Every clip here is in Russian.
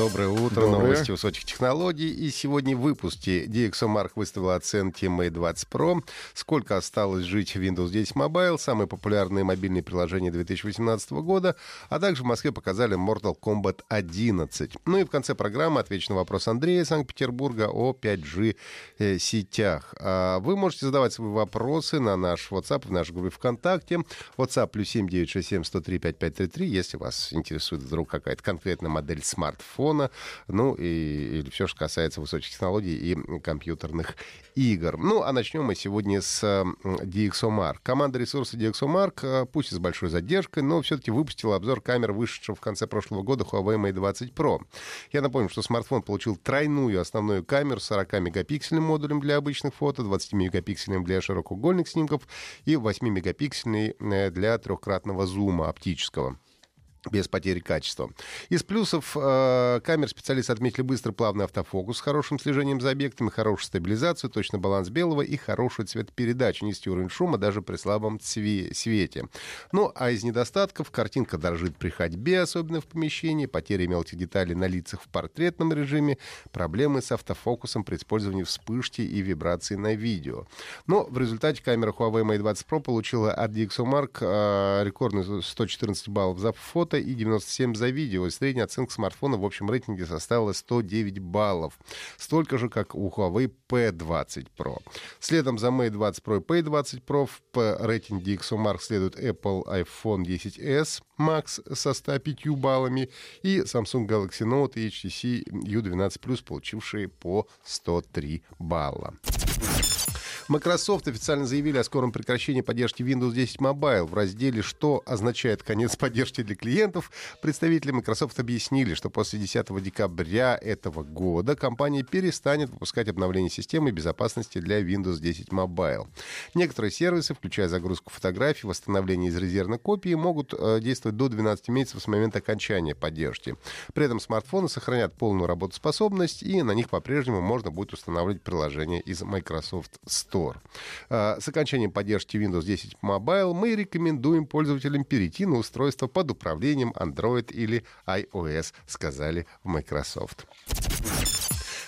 Доброе утро, Доброе. новости высоких технологий. И сегодня в выпуске DxOMark выставила оценки Mate 20 Pro, сколько осталось жить в Windows 10 Mobile, самые популярные мобильные приложения 2018 года, а также в Москве показали Mortal Kombat 11. Ну и в конце программы отвечу на вопрос Андрея Санкт-Петербурга о 5G э, сетях. А Вы можете задавать свои вопросы на наш WhatsApp, в нашей группе ВКонтакте. WhatsApp плюс 7967 103 5533, если вас интересует вдруг какая-то конкретная модель смартфона, ну и или все, что касается высоких технологий и компьютерных игр. Ну, а начнем мы сегодня с DxOMark. Команда ресурса DxOMark, э, пусть и с большой задержкой, но все-таки выпустила обзор камер, вышедшего в конце прошлого года Huawei Mate 20 Pro. Я напомню, что смартфон получил тройную основную камеру с 40-мегапиксельным модулем для обычных фото, 20-мегапиксельным для широкоугольных снимков и 8-мегапиксельный э, для трехкратного зума оптического без потери качества. Из плюсов э, камер специалисты отметили быстрый плавный автофокус с хорошим слежением за объектами, хорошую стабилизацию, точный баланс белого и хорошую цветопередачу, низкий уровень шума даже при слабом цве- свете. Ну, а из недостатков картинка дрожит при ходьбе, особенно в помещении, потеря мелких деталей на лицах в портретном режиме, проблемы с автофокусом при использовании вспышки и вибрации на видео. Но в результате камера Huawei Mate 20 Pro получила от DxOMark э, рекордный 114 баллов за фото и 97 за видео. Средняя оценка смартфона в общем рейтинге составила 109 баллов. Столько же, как у Huawei P20 Pro. Следом за Mate 20 Pro и P20 Pro в рейтинге DxOMark следует Apple iPhone 10s Max со 105 баллами и Samsung Galaxy Note и HTC U12 Plus, получившие по 103 балла. Microsoft официально заявили о скором прекращении поддержки Windows 10 Mobile. В разделе «Что означает конец поддержки для клиентов» представители Microsoft объяснили, что после 10 декабря этого года компания перестанет выпускать обновления системы безопасности для Windows 10 Mobile. Некоторые сервисы, включая загрузку фотографий, восстановление из резервной копии, могут э, действовать до 12 месяцев с момента окончания поддержки. При этом смартфоны сохранят полную работоспособность, и на них по-прежнему можно будет устанавливать приложения из Microsoft Store. А, С окончанием поддержки Windows 10 Mobile мы рекомендуем пользователям перейти на устройство под управлением Android или iOS, сказали в Microsoft.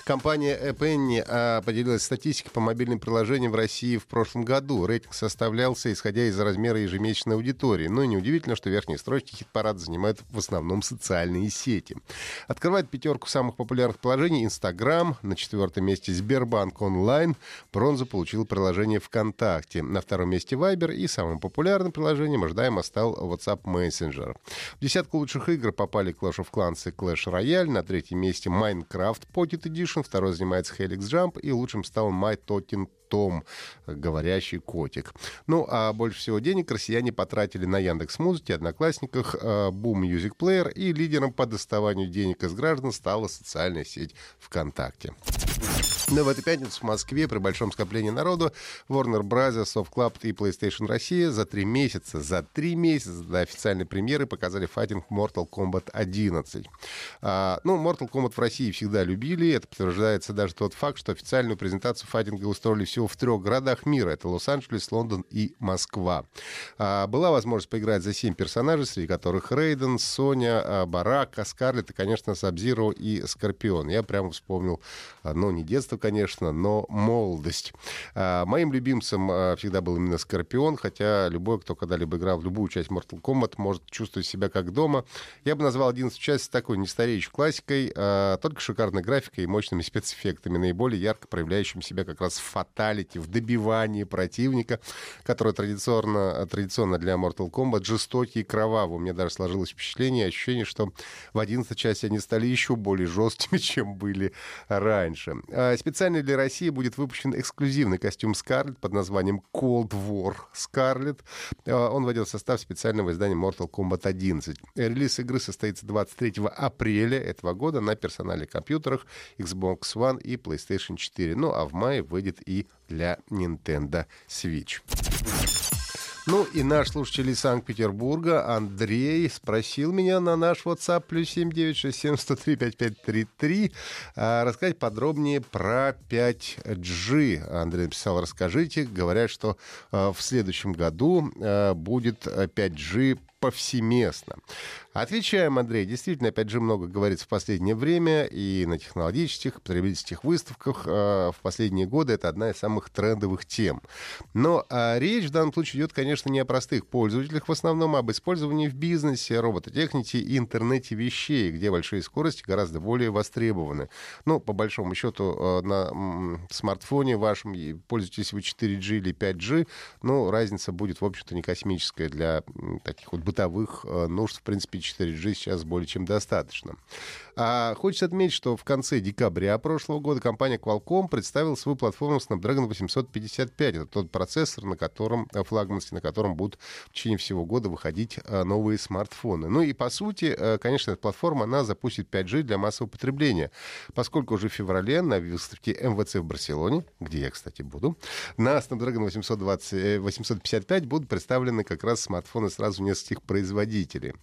Компания Penny а, поделилась статистикой по мобильным приложениям в России в прошлом году. Рейтинг составлялся, исходя из размера ежемесячной аудитории. Но и неудивительно, что верхние строчки хит-парада занимают в основном социальные сети. Открывает пятерку самых популярных приложений Инстаграм. На четвертом месте Сбербанк онлайн. Бронзу получил приложение ВКонтакте. На втором месте Viber. И самым популярным приложением ожидаемо стал WhatsApp Messenger. В десятку лучших игр попали Clash of Clans и Clash Royale. На третьем месте Minecraft Pocket Edition. Второй занимается Helix Jump. И лучшим стал My Talking том говорящий котик. Ну, а больше всего денег россияне потратили на Яндекс Музыке, Одноклассниках, э, Boom Music Player, и лидером по доставанию денег из граждан стала социальная сеть ВКонтакте. Но в эту пятницу в Москве при большом скоплении народу Warner Bros., Soft и PlayStation Россия за три месяца, за три месяца до официальной премьеры показали файтинг Mortal Kombat 11. А, ну, Mortal Kombat в России всегда любили, это подтверждается даже тот факт, что официальную презентацию файтинга устроили всего в трех городах мира. Это Лос-Анджелес, Лондон и Москва. А, была возможность поиграть за семь персонажей, среди которых Рейден, Соня, а, Барака, Скарлетт и, конечно, Сабзиро и Скорпион. Я прямо вспомнил, ну, не детство, конечно, но молодость. А, Моим любимцем а, всегда был именно Скорпион, хотя любой, кто когда-либо играл в любую часть Mortal Kombat, может чувствовать себя как дома. Я бы назвал 11 часть такой нестареющей классикой, а, только шикарной графикой и мощными спецэффектами, наиболее ярко проявляющим себя как раз в фаталити, в добивании противника, который традиционно, традиционно для Mortal Kombat жестокий и кровавый. У меня даже сложилось впечатление, ощущение, что в 11 части они стали еще более жесткими, чем были раньше. Специально для России будет выпущен эксклюзивный костюм Скарлетт под названием Cold War Scarlet. А, Он войдет в состав специального издания Mortal Kombat 11. Релиз игры состоится 23 апреля этого года на персональных компьютерах Xbox One и PlayStation 4. Ну а в мае выйдет и для Nintendo Switch. Ну и наш слушатель из Санкт-Петербурга Андрей спросил меня на наш WhatsApp плюс 7967 а, рассказать подробнее про 5G. Андрей написал, расскажите. Говорят, что а, в следующем году а, будет 5G повсеместно. Отвечаем, Андрей. Действительно, опять же, много говорится в последнее время и на технологических, потребительских выставках. В последние годы это одна из самых трендовых тем. Но речь в данном случае идет, конечно, не о простых пользователях в основном, а об использовании в бизнесе, робототехнике и интернете вещей, где большие скорости гораздо более востребованы. Ну, по большому счету, э, на смартфоне вашем, пользуетесь вы 4G или 5G, ну, разница будет, в общем-то, не космическая для таких вот бытовых э, нужд. В принципе, 4G сейчас более чем достаточно. А хочется отметить, что в конце декабря прошлого года компания Qualcomm представила свою платформу Snapdragon 855. Это тот процессор, на котором, э, флагманский, на котором будут в течение всего года выходить э, новые смартфоны. Ну и по сути, конечно, эта платформа, она запустит 5G для массового потребления, поскольку уже в феврале на выставке МВЦ в Барселоне, где я, кстати, буду, на Snapdragon 820, 855 будут представлены как раз смартфоны сразу нескольких производителей.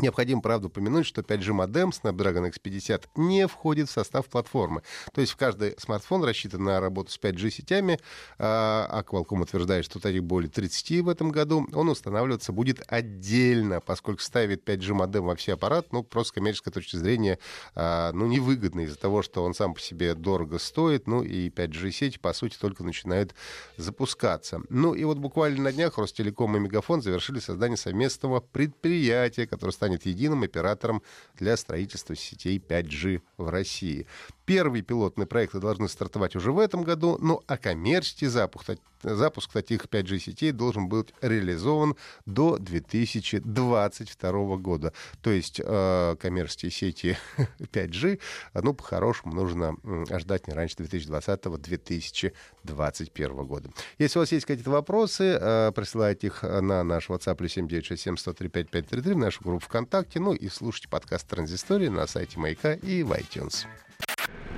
Необходимо, правда, упомянуть, что 5G модем Snapdragon X50 не входит в состав платформы. То есть в каждый смартфон рассчитан на работу с 5G сетями, а, а Qualcomm утверждает, что таких более 30 в этом году, он устанавливаться будет отдельно, поскольку ставит 5G модем во все аппарат, ну, просто с коммерческой точки зрения, а, ну, невыгодно из-за того, что он сам по себе дорого стоит, ну, и 5G сети, по сути, только начинают запускаться. Ну, и вот буквально на днях Ростелеком и Мегафон завершили создание совместного предприятия, которое станет единым оператором для строительства сетей 5G в России. Первые пилотные проекты должны стартовать уже в этом году, ну а коммерческий запуск, запуск таких 5G-сетей должен быть реализован до 2022 года. То есть э, коммерческие сети 5G, ну, по-хорошему, нужно ждать не раньше 2020-2021 года. Если у вас есть какие-то вопросы, э, присылайте их на наш WhatsApp 7967 в нашу группу ВКонтакте, ну и слушайте подкаст «Транзистория» на сайте Маяка и в iTunes.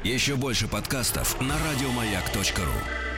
Еще больше подкастов на радиомаяк.ру